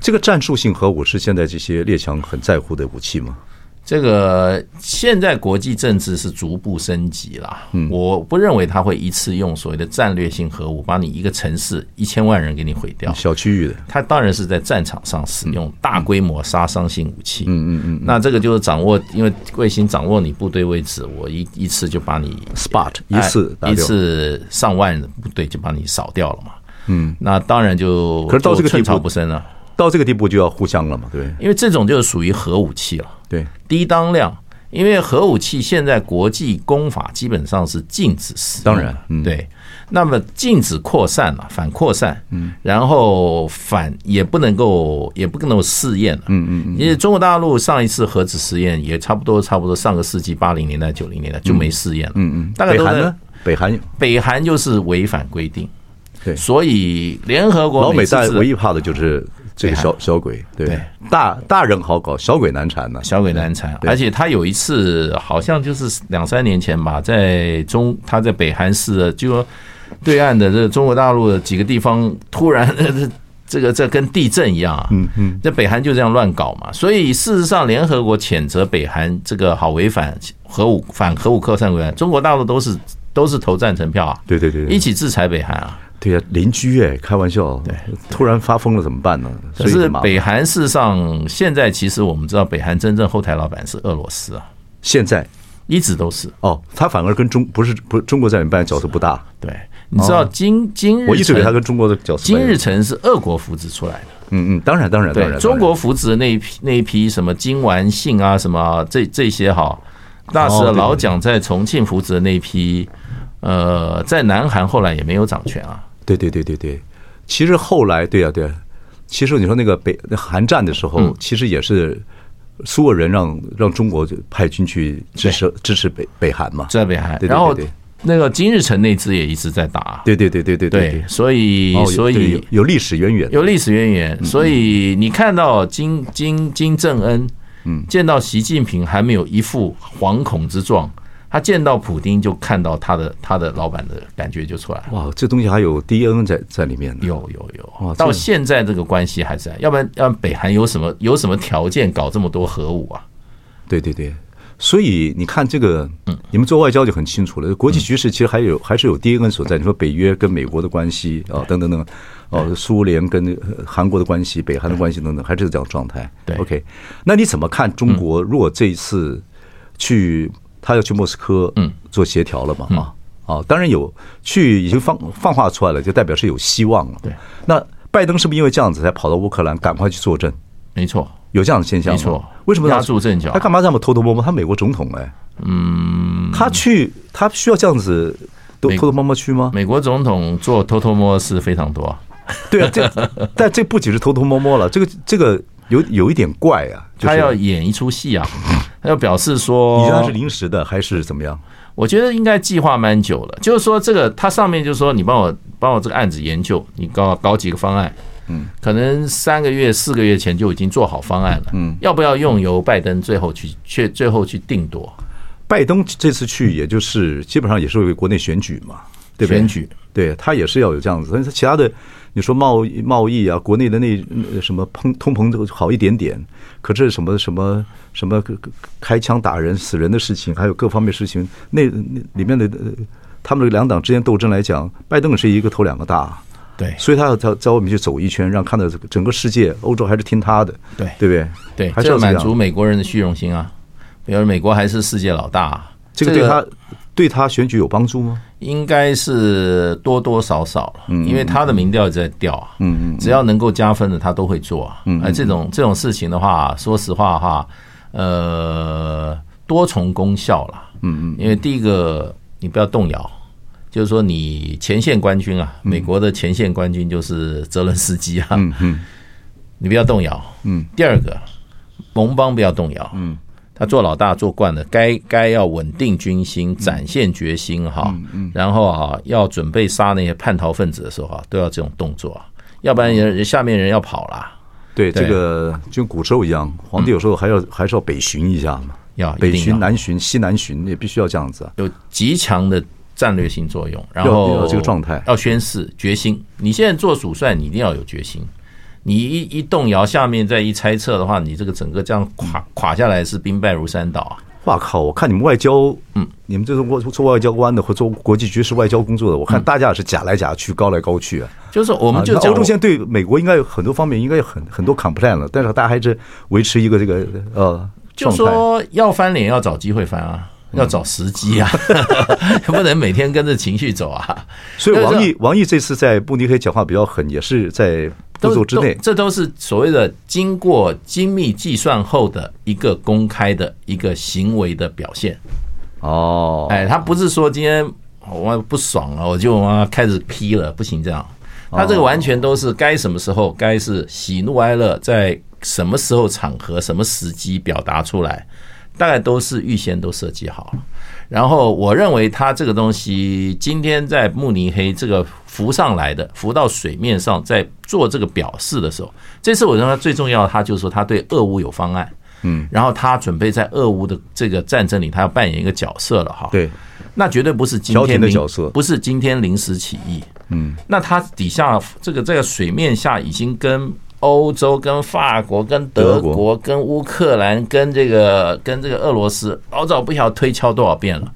这个战术性核武是现在这些列强很在乎的武器吗？这个现在国际政治是逐步升级了，我不认为他会一次用所谓的战略性核武把你一个城市一千万人给你毁掉。小区域的，他当然是在战场上使用大规模杀伤性武器。嗯嗯嗯，那这个就是掌握，因为卫星掌握你部队位置，我一一次就把你 spot 一次一次上万人部队就把你扫掉了嘛。嗯，那当然就可是到这个地步不深了。到这个地步就要互相了嘛，对，因为这种就是属于核武器了。对，低当量，因为核武器现在国际公法基本上是禁止使用，当然，嗯、对。那么禁止扩散了，反扩散，嗯，然后反也不能够，也不能够试验了，嗯嗯嗯。因为中国大陆上一次核子实验也差不多，差不多上个世纪八零年代、九零年代就没试验了，嗯嗯。大概都在北韩，北韩就是违反规定，对，所以联合国老美在唯一怕的就是。这个小小鬼，对，对大大人好搞，小鬼难缠呢、啊。小鬼难缠，而且他有一次好像就是两三年前吧，在中他在北韩市的就说对岸的这个中国大陆的几个地方，突然 [LAUGHS] 这个这跟地震一样啊，嗯嗯，在北韩就这样乱搞嘛。所以事实上，联合国谴责北韩这个好违反核武反核武扩散规范，中国大陆都是都是投赞成票啊，对对对，一起制裁北韩啊。对呀，邻居哎，开玩笑，对，突然发疯了怎么办呢？可是北韩事实上现在其实我们知道，北韩真正后台老板是俄罗斯啊，现在？一直都是。哦，他反而跟中不是不是中国在里面扮演角色不大。对，你知道今今日我一直以为他跟中国的角色，金日成是俄国扶植出来的。嗯嗯，当然当然当然，中国扶植的那一批那一批什么金完信啊什么这这些哈，那时老蒋在重庆扶植的那一批，呃，在南韩后来也没有掌权啊。对对对对对，其实后来对啊对啊，其实你说那个北韩战的时候，其实也是苏俄人让让中国派军去支持支持北北韩嘛，在北韩，然后那个金日成那支也一直在打，对对对对对对，所以所以有历史渊源，有历史渊源，所以你看到金金金正恩，嗯，见到习近平还没有一副惶恐之状。他见到普丁就看到他的他的老板的感觉就出来了。哇，这东西还有 DNA 在在里面呢。有有有，到现在这个关系还在。要不然，要不然北韩有什么有什么条件搞这么多核武啊？对对对，所以你看这个，嗯，你们做外交就很清楚了。国际局势其实还有还是有 DNA 所在。你说北约跟美国的关系啊，等等等，哦，苏联跟韩国的关系，北韩的关系等等，还是这样状态。对，OK，那你怎么看中国？如果这一次去？他要去莫斯科，嗯，做协调了嘛？啊啊，当然有去，已经放放话出来了，就代表是有希望了。对，那拜登是不是因为这样子才跑到乌克兰，赶快去坐镇？没错，有这样的现象。没错，为什么压住阵脚？他干嘛这么偷偷摸摸？他美国总统哎，嗯，他去他需要这样子都偷偷摸摸去吗？美国总统做偷偷摸是非常多。对啊，这但这不仅是偷偷摸摸了，这个这个有有一点怪啊，他要演一出戏啊。他要表示说，你觉得他是临时的还是怎么样？我觉得应该计划蛮久了。就是说，这个他上面就是说，你帮我帮我这个案子研究，你搞搞几个方案，嗯，可能三个月、四个月前就已经做好方案了，嗯，要不要用由拜登最后去去最后去定夺？拜登这次去，也就是基本上也是为国内选举嘛，对不对？选举，对他也是要有这样子，但是其他的。你说贸易贸易啊，国内的那什么通通膨都好一点点，可是什么什么什么开枪打人死人的事情，还有各方面事情，那那里面的他们两党之间斗争来讲，拜登是一个头两个大，对，所以他要在在外面去走一圈，让看到整个世界，欧洲还是听他的，对，对不对？对，还是要满足美国人的虚荣心啊，比如美国还是世界老大，这个对他。对他选举有帮助吗？应该是多多少少了，嗯，因为他的民调也在掉啊，嗯嗯，只要能够加分的，他都会做啊，嗯，而这种这种事情的话，说实话哈，呃，多重功效了，嗯嗯，因为第一个你不要动摇，就是说你前线官军啊，美国的前线官军就是泽伦斯基啊，嗯嗯，你不要动摇，嗯，第二个盟邦不要动摇，嗯。他做老大做惯了，该该要稳定军心，展现决心哈，然后啊要准备杀那些叛逃分子的时候啊，都要这种动作，要不然人下面人要跑了。对，这个就跟古时候一样，皇帝有时候还要还是要北巡一下嘛，要北巡南巡西南巡也必须要这样子，有极强的战略性作用，然后这个状态要宣誓决心。你现在做主帅，你一定要有决心。你一一动摇，下面再一猜测的话，你这个整个这样垮垮下来是兵败如山倒啊！哇靠！我看你们外交，嗯，你们这种做外交官的或做国际局势外交工作的，我看大家也是假来假去，高来高去啊。就是我们就欧洲现在对美国应该有很多方面应该有很很多 complain 了，但是大家还是维持一个这个呃，就说要翻脸要找机会翻啊。要找时机啊，[LAUGHS] 不能每天跟着情绪走啊。所以王毅王毅这次在慕尼黑讲话比较狠，也是在步骤之内。这都是所谓的经过精密计算后的一个公开的一个行为的表现。哦，哎，他不是说今天我不爽了，我就开始批了，不行这样。他这个完全都是该什么时候，该是喜怒哀乐，在什么时候场合、什么时机表达出来。大概都是预先都设计好了，然后我认为他这个东西今天在慕尼黑这个浮上来的，浮到水面上，在做这个表示的时候，这次我认为最重要的，他就是说他对俄乌有方案，嗯，然后他准备在俄乌的这个战争里，他要扮演一个角色了哈，对，那绝对不是今天的角色，不是今天临时起意，嗯，那他底下这个在水面下已经跟。欧洲跟法国、跟德国、跟乌克兰、跟这个、跟这个俄罗斯，老早不晓得推敲多少遍了。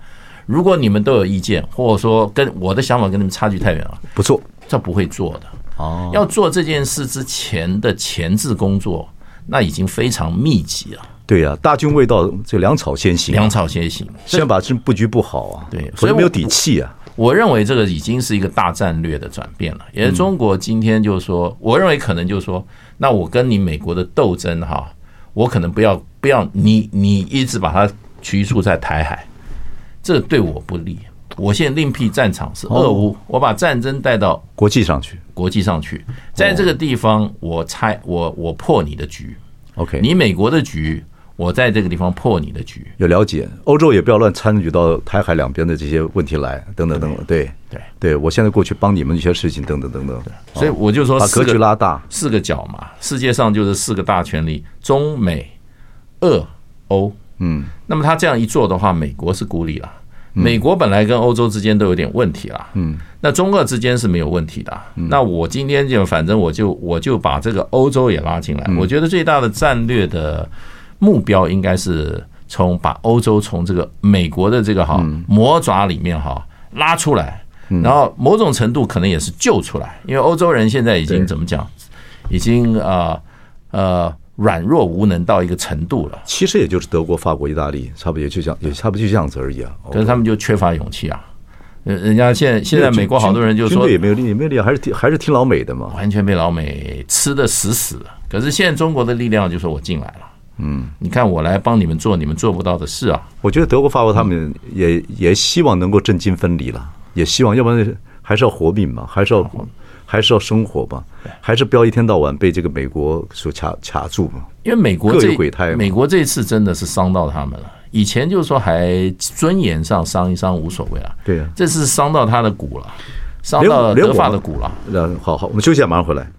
如果你们都有意见，或者说跟我的想法跟你们差距太远了，不做，这不会做的。哦，要做这件事之前的前置工作，那已经非常密集了。对呀，大军未到，这粮草先行，粮草先行，先把这布局布好啊。对，所以没有底气啊。我认为这个已经是一个大战略的转变了，也是中国今天就是说，我认为可能就是说，那我跟你美国的斗争哈，我可能不要不要你你一直把它局促在台海，这对我不利。我现在另辟战场是俄乌，我把战争带到国际上去，国际上去，在这个地方我拆我我破你的局，OK，你美国的局。我在这个地方破你的局，有了解。欧洲也不要乱参与到台海两边的这些问题来，等等等等。对对对，我现在过去帮你们一些事情，等等等等。所以我就说，把格局拉大，四个角嘛，世界上就是四个大权力：中美、俄、欧。嗯，那么他这样一做的话，美国是孤立了。美国本来跟欧洲之间都有点问题了。嗯，那中俄之间是没有问题的。那我今天就反正我就我就把这个欧洲也拉进来。我觉得最大的战略的。目标应该是从把欧洲从这个美国的这个哈魔爪里面哈拉出来，然后某种程度可能也是救出来，因为欧洲人现在已经怎么讲，已经啊呃软弱无能到一个程度了。其实也就是德国、法国、意大利，差不多也就这样，也差不多就这样子而已啊。可是他们就缺乏勇气啊。人人家现在现在美国好多人就说也没有力，也没有力量，还是听还是听老美的嘛，完全被老美吃的死死的。可是现在中国的力量就说我进来了。嗯，你看我来帮你们做你们做不到的事啊！我觉得德国、法国他们也也希望能够政经分离了，也希望，要不然还是要活命嘛，还是要还是要生活吧，还是不要一天到晚被这个美国所卡卡住嘛。因为美国这美国这次真的是伤到他们了，以前就是说还尊严上伤一伤无所谓啊，对啊，这次伤到他的骨了，伤到德法的骨了。嗯，好好，我们休息一下，马上回来。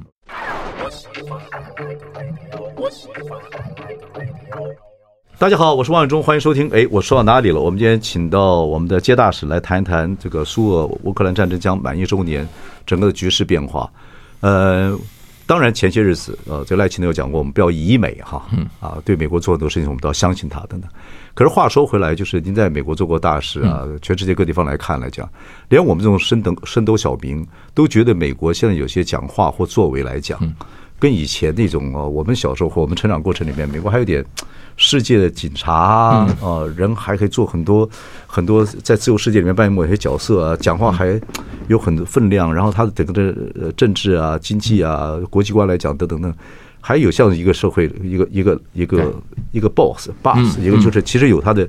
大家好，我是王永忠，欢迎收听。哎，我说到哪里了？我们今天请到我们的接大使来谈一谈这个苏俄乌克兰战争将满一周年，整个的局势变化。呃，当然前些日子，呃，这赖清德有讲过，我们不要以美哈，啊，对美国做很多事情，我们都要相信他等等。可是话说回来，就是您在美国做过大使啊，全世界各地方来看来讲，连我们这种深等深斗小民都觉得美国现在有些讲话或作为来讲，跟以前那种哦，我们小时候或我们成长过程里面，美国还有点。世界的警察啊，人还可以做很多很多，在自由世界里面扮演某些角色啊，讲话还有很多分量。然后他的整个的政治啊、经济啊、国际观来讲等等等，还有像一个社会一个一个一个一个 boss boss，一个就是其实有他的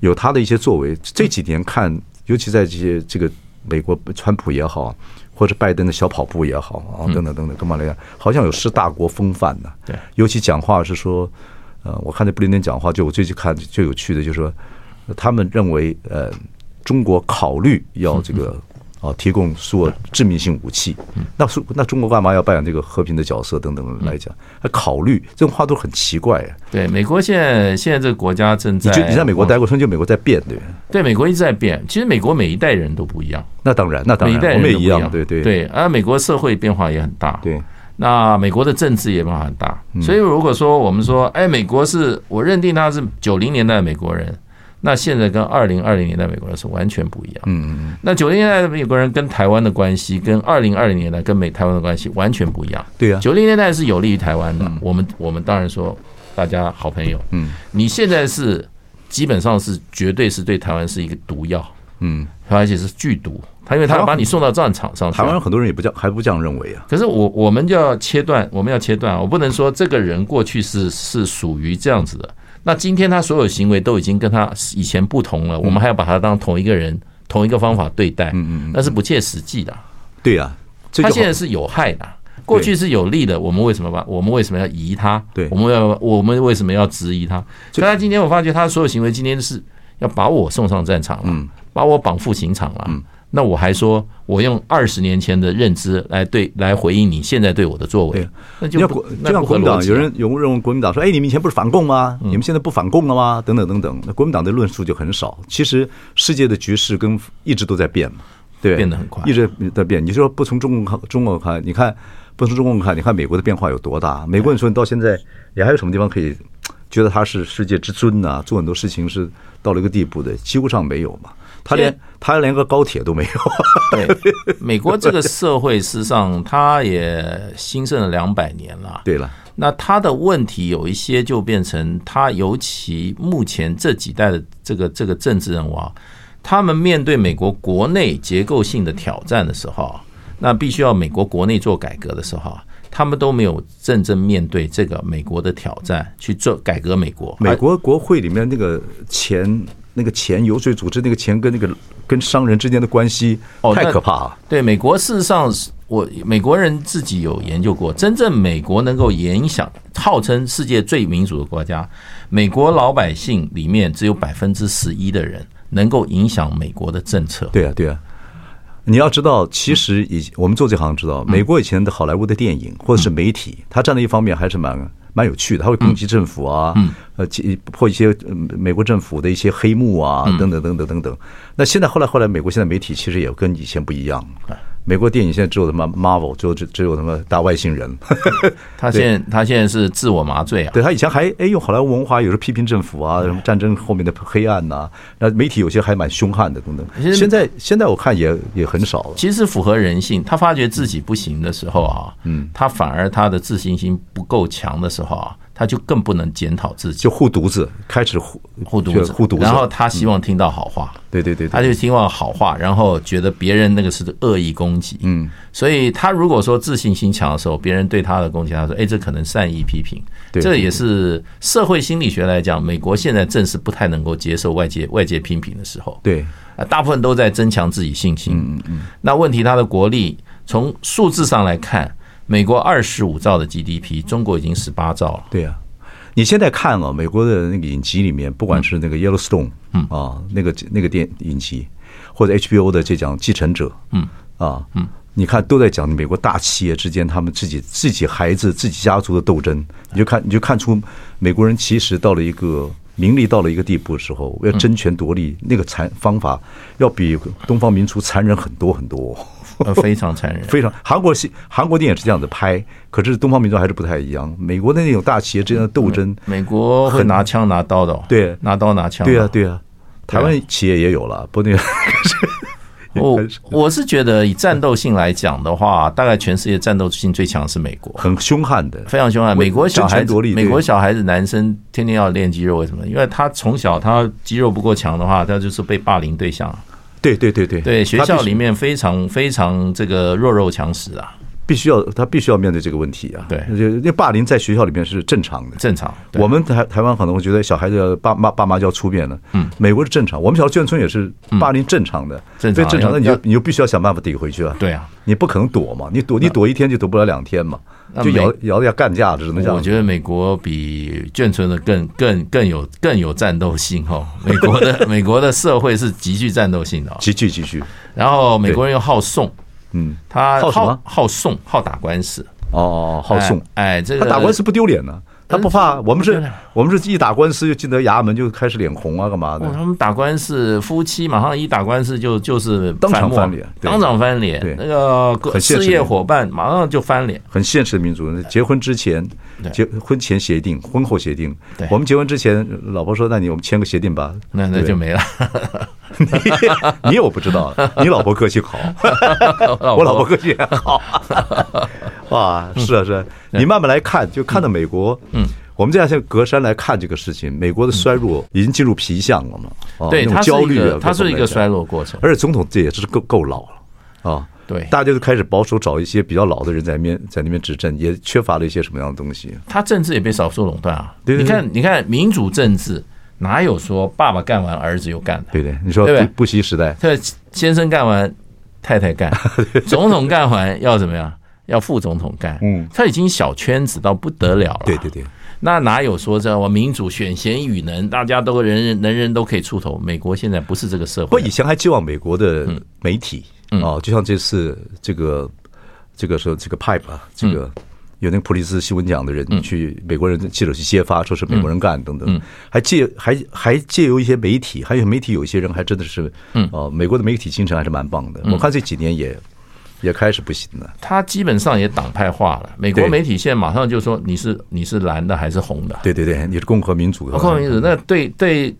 有他的一些作为。这几年看，尤其在这些这个美国川普也好，或者拜登的小跑步也好啊，等等等等，干嘛来讲，好像有失大国风范的。对，尤其讲话是说。呃，我看那布林肯讲话，就我最近看最有趣的，就是说，他们认为，呃，中国考虑要这个啊提供所致命性武器，那说那中国干嘛要扮演这个和平的角色等等来讲，还考虑这种话都很奇怪啊。对，美国现在现在这个国家正在，你就你在美国待过，说就美国在变，对对，美国一直在变。其实美国每一代人都不一样，那当然，那当然，每一代人都不一样，对对对。而美国社会变化也很大，对。那美国的政治也变化很大，所以如果说我们说，哎，美国是我认定他是九零年代的美国人，那现在跟二零二零年代美国人是完全不一样。嗯嗯。那九零年代的美国人跟台湾的关系，跟二零二零年代跟美台湾的关系完全不一样。对啊。九零年代是有利于台湾的，我们我们当然说大家好朋友。嗯。你现在是基本上是绝对是对台湾是一个毒药，嗯，而且是剧毒。他因为他要把你送到战场上，台湾很多人也不这样，还不这样认为啊。可是我我们就要切断，我们要切断，我不能说这个人过去是是属于这样子的，那今天他所有行为都已经跟他以前不同了，我们还要把他当同一个人，同一个方法对待，嗯嗯，那是不切实际的。对呀，他现在是有害的，过去是有利的，我们为什么把我们为什么要疑他？对，我们要我们为什么要质疑他？所以他今天我发觉他所有行为今天是要把我送上战场了，把我绑赴刑场了。那我还说，我用二十年前的认知来对来回应你现在对我的作为，那就就像国民党有人有人问国民党说：“哎，你们以前不是反共吗？你们现在不反共了吗？”等等等等。那国民党的论述就很少。其实世界的局势跟一直都在变嘛，对，变得很快，一直在变。你说不从中共看，中国看，你看不从中共看，你看美国的变化有多大？美国你说你到现在，你还有什么地方可以觉得他是世界之尊呢？做很多事情是到了一个地步的，几乎上没有嘛。他连他连个高铁都没有。[LAUGHS] 对，美国这个社会事实上，他也兴盛了两百年了。对了，那他的问题有一些就变成他，尤其目前这几代的这个这个政治人物啊，他们面对美国国内结构性的挑战的时候，那必须要美国国内做改革的时候，他们都没有真正面对这个美国的挑战去做改革。美国美国国会里面那个钱。那个钱游说组织，那个钱跟那个跟商人之间的关系太可怕了。对美国，事实上，我美国人自己有研究过，真正美国能够影响，号称世界最民主的国家，美国老百姓里面只有百分之十一的人能够影响美国的政策。对啊，对啊。你要知道，其实以我们做这行知道，美国以前的好莱坞的电影或者是媒体，它站在一方面还是蛮。蛮有趣的，他会攻击政府啊，呃，破一些美国政府的一些黑幕啊，等等等等等等。那现在后来后来，美国现在媒体其实也跟以前不一样。美国电影现在只有他妈 Marvel，只有只只有他妈大外星人。[LAUGHS] 他现在他现在是自我麻醉啊。对他以前还哎用好莱坞文化，有时候批评政府啊，什么战争后面的黑暗呐。那媒体有些还蛮凶悍的等等。现在现在我看也也很少了。其实符合人性。他发觉自己不行的时候啊，嗯，他反而他的自信心不够强的时候啊。他就更不能检讨自己，就护犊子，开始护护犊子，护犊子。然后他希望听到好话，对对对，他就希望好话，然后觉得别人那个是恶意攻击，嗯，所以他如果说自信心强的时候，别人对他的攻击，他说，哎，这可能善意批评，这也是社会心理学来讲，美国现在正是不太能够接受外界外界批评的时候，对，啊，大部分都在增强自己信心，嗯嗯，那问题他的国力从数字上来看。美国二十五兆的 GDP，中国已经十八兆了。对呀，你现在看啊，美国的那个影集里面，不管是那个 Yellowstone，嗯。啊，那个那个电影集，或者 HBO 的这讲继承者，嗯。啊，嗯，你看都在讲美国大企业之间他们自己自己孩子自己家族的斗争，你就看你就看出美国人其实到了一个名利到了一个地步的时候，要争权夺利，那个残方法要比东方民族残忍很多很多。呃，非常残忍，[LAUGHS] 非常。韩国戏、韩国电影是这样子拍，可是东方民族还是不太一样。美国的那种大企业之间的斗争，美国会拿枪拿刀的，对，拿刀拿枪，对啊，对啊。台湾企业也有了，不那个。[LAUGHS] [LAUGHS] 我我是觉得以战斗性来讲的话，大概全世界战斗性最强是美国，很凶悍的，非常凶悍。美国小孩子，美国小孩子男生天天要练肌肉，为什么？因为他从小他肌肉不够强的话，他就是被霸凌对象。对对对对对，学校里面非常非常这个弱肉强食啊，必须要他必须要面对这个问题啊。对，因为霸凌在学校里面是正常的，正常。我们台台湾可能会觉得小孩子爸妈爸妈就要出面了，嗯，美国是正常。我们小学眷村也是霸凌正常的，正常正常的，你就你就必须要想办法抵回去啊。对啊，你不可能躲嘛，你躲你躲一天就躲不了两天嘛。就咬咬要干架，只能讲。我觉得美国比眷村的更更更有更有战斗性哦。美国的 [LAUGHS] 美国的社会是极具战斗性的，极具极具。然后美国人又好讼，嗯，他好好讼，好打官司。哦，好送，哎，这个他打官司不丢脸呢。他不怕，我们是，我们是一打官司就进得衙门就开始脸红啊，干嘛的？他们打官司，夫妻马上一打官司就就是当场翻脸，当场翻脸。对，那个事业伙伴马上就翻脸。很现实的民族，结婚之前结婚前协定，婚后协定。我们结婚之前，老婆说：“那你我们签个协定吧。”那那就没了。[LAUGHS] 你你我不知道，你老婆个性好，[LAUGHS] 我老婆个性好。哇，是啊是啊，你慢慢来看，就看到美国，嗯，我们这样像隔山来看这个事情，美国的衰弱已经进入皮相了嘛？嗯、对，它焦虑，它是一个衰落过程。而且总统这也是够够老了啊。对，大家都开始保守，找一些比较老的人在那边在那边执政，也缺乏了一些什么样的东西。他政治也被少数垄断啊。对对对，你看，你看民主政治哪有说爸爸干完儿子又干的？对对，你说布布希时代，对，先生干完太太干，[LAUGHS] 总统干完要怎么样？要副总统干。嗯，他已经小圈子到不得了了。对对对，那哪有说这我民主选贤与能，大家都人人人人都可以出头？美国现在不是这个社会。我以前还寄望美国的媒体。哦，就像这次这个这个说这个 pipe 啊，这个有那个普利兹新闻奖的人去美国人记者去揭发，说是美国人干等等，还借还还借由一些媒体，还有媒体有一些人还真的是，嗯哦，美国的媒体精神还是蛮棒的。我看这几年也也开始不行了，他基本上也党派化了。美国媒体现在马上就说你是你是蓝的还是红的？对对对，你是共和民主的。共和民主那对对，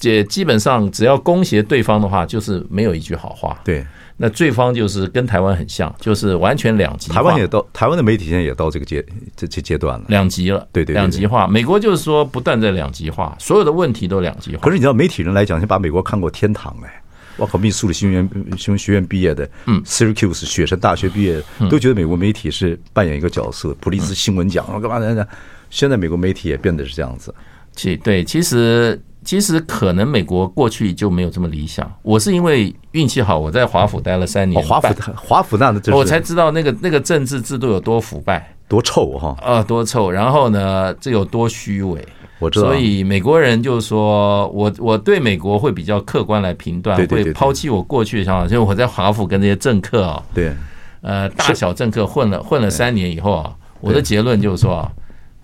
也基本上只要攻协对方的话，就是没有一句好话。对。那对方就是跟台湾很像，就是完全两极。台湾也到台湾的媒体现在也到这个阶这这阶段了，两极了。对对，两极化。美国就是说不断在两极化，所有的问题都两极化。可是你知道，媒体人来讲，先把美国看过天堂哎，我靠，密苏里新闻新闻学院毕业的，嗯，Syracuse 雪山大学毕业的，都觉得美国媒体是扮演一个角色，普利兹新闻奖干嘛的？现在美国媒体也变得是这样子。其对，其实。其实可能美国过去就没有这么理想。我是因为运气好，我在华府待了三年。华府华府那的，我才知道那个那个政治制度有多腐败，多臭哈！啊，多臭！然后呢，这有多虚伪。我知道。所以美国人就说我我对美国会比较客观来评断，会抛弃我过去的想法。因为我在华府跟这些政客啊，对，呃，大小政客混了混了三年以后啊，我的结论就是说。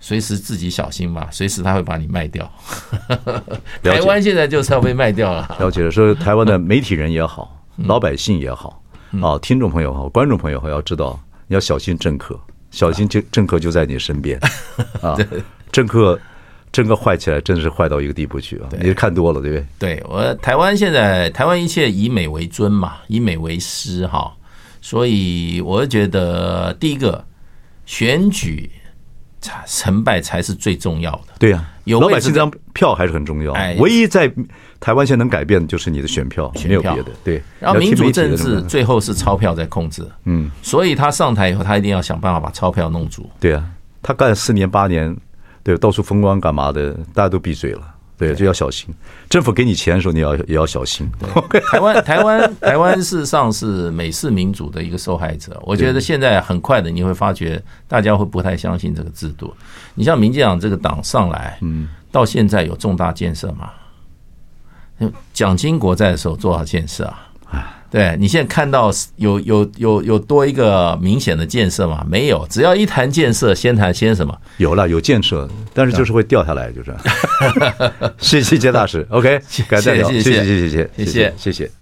随时自己小心吧，随时他会把你卖掉。[LAUGHS] 台湾现在就是要被卖掉了。了解了，说台湾的媒体人也好，老百姓也好，啊，听众朋友好，观众朋友好，要知道你要小心政客，小心政政客就在你身边啊。[LAUGHS] 政客政客坏起来，真的是坏到一个地步去啊！你是看多了，对不对？对我台湾现在台湾一切以美为尊嘛，以美为师哈，所以我觉得第一个选举。成败才是最重要的。对啊，有老百姓这张票还是很重要。唯一在台湾现在能改变的就是你的选票，没有别的。对，然后民主政治最后是钞票在控制。嗯，所以他上台以后，他一定要想办法把钞票弄足。对啊，他干四年八年，对，到处风光干嘛的，大家都闭嘴了。对，就要小心。政府给你钱的时候，你要也要小心。台湾，台湾，台湾，事实上是美式民主的一个受害者。我觉得现在很快的，你会发觉大家会不太相信这个制度。你像民进党这个党上来，嗯，到现在有重大建设吗？蒋经国在的时候做好建设啊。对，你现在看到有有有有多一个明显的建设吗？没有，只要一谈建设，先谈先什么？有了，有建设，但是就是会掉下来，就是。[LAUGHS] 谢谢杰大师，OK，谢谢谢谢谢谢谢谢谢谢。